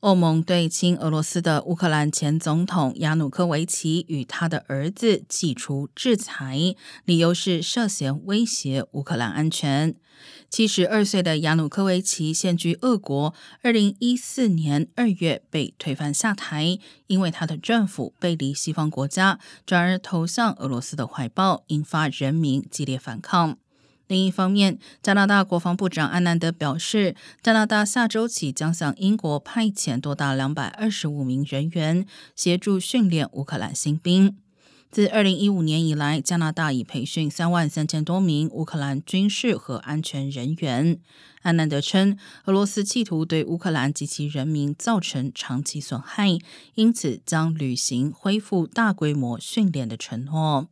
欧盟对亲俄罗斯的乌克兰前总统亚努科维奇与他的儿子祭出制裁，理由是涉嫌威胁乌克兰安全。七十二岁的亚努科维奇现居俄国，二零一四年二月被推翻下台，因为他的政府背离西方国家，转而投向俄罗斯的怀抱，引发人民激烈反抗。另一方面，加拿大国防部长安南德表示，加拿大下周起将向英国派遣多达两百二十五名人员，协助训练乌克兰新兵。自二零一五年以来，加拿大已培训三万三千多名乌克兰军事和安全人员。安南德称，俄罗斯企图对乌克兰及其人民造成长期损害，因此将履行恢复大规模训练的承诺。